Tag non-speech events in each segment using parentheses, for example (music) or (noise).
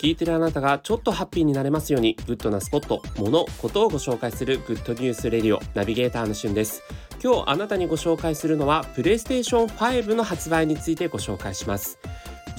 聞いてるあなたがちょっとハッピーになれますようにグッドなスポット、もの、ことをご紹介するグッドニュースレディオナビゲーターのしゅんです。今日あなたにご紹介するのはプレイステーション5の発売についてご紹介します。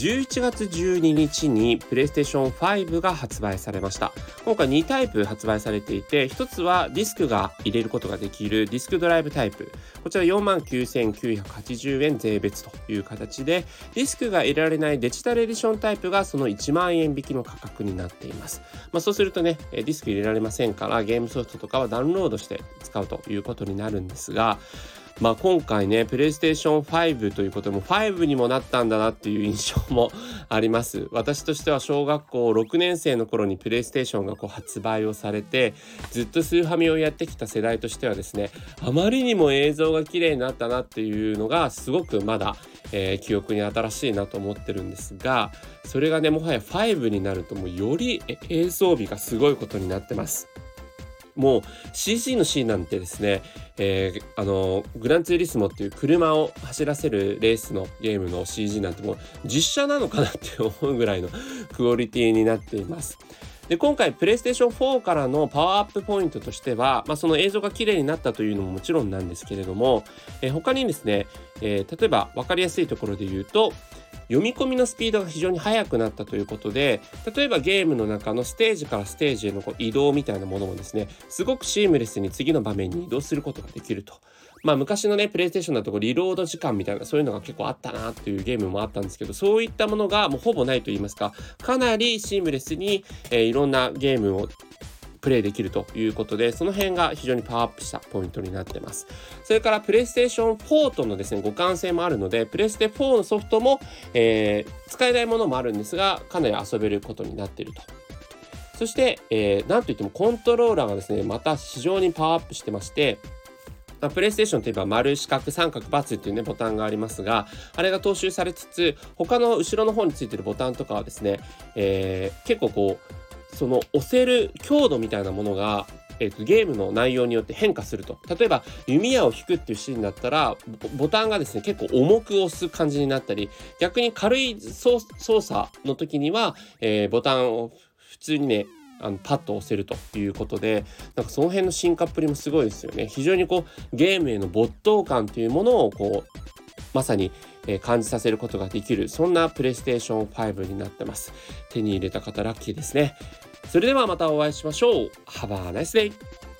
11月12日にプレイステーション5が発売されました。今回2タイプ発売されていて1つはディスクが入れることができるディスクドライブタイプ。こちら49,980円税別という形でディスクが入れられないデジタルエディションタイプがその1万円引きの価格になっています、まあ、そうするとねディスク入れられませんからゲームソフトとかはダウンロードして使うということになるんですがまあ、今回ね、プレイステーション5ということも5にもなったんだなっていう印象も (laughs) あります。私としては小学校6年生の頃にプレイステーションがこう発売をされて、ずっとスーファミをやってきた世代としてはですね、あまりにも映像が綺麗になったなっていうのがすごくまだ、えー、記憶に新しいなと思ってるんですが、それがね、もはや5になるともうより映像美がすごいことになってます。もう CG のシーンなんてですね、えー、あのグランツーリスモっていう車を走らせるレースのゲームの CG なんてもう実写なのかなって思うぐらいのクオリティになっています。で今回プレイステーション4からのパワーアップポイントとしては、まあ、その映像が綺麗になったというのももちろんなんですけれども、え、他にですね、えー、例えば分かりやすいところで言うと読み込みのスピードが非常に速くなったということで例えばゲームの中のステージからステージへのこう移動みたいなものもですねすごくシームレスに次の場面に移動することができると。まあ昔のね、プレイステーションだとリロード時間みたいなそういうのが結構あったなっていうゲームもあったんですけど、そういったものがもうほぼないと言いますか、かなりシームレスに、えー、いろんなゲームをプレイできるということで、その辺が非常にパワーアップしたポイントになってます。それからプレイステーション4とのですね、互換性もあるので、プレステ4のソフトも、えー、使えないものもあるんですが、かなり遊べることになっていると。そして、えー、なんといってもコントローラーがですね、また非常にパワーアップしてまして、ま、プレイステーションといえば丸、四角、三角、×っていうね、ボタンがありますが、あれが踏襲されつつ、他の後ろの方についてるボタンとかはですね、えー、結構こう、その押せる強度みたいなものがえーと、ゲームの内容によって変化すると。例えば弓矢を引くっていうシーンだったらボタンがですね結構重く押す感じになったり逆に軽い操作の時には、えー、ボタンを普通にねあのパッと押せるということでなんかその辺の進化っぷりもすごいですよね。非常にこうゲームへの没頭感というものをこうまさにえ感じさせることができるそんなプレイステーション5になってます。手に入れた方ラッキーですね。それではまたお会いしましょう。Have a nice day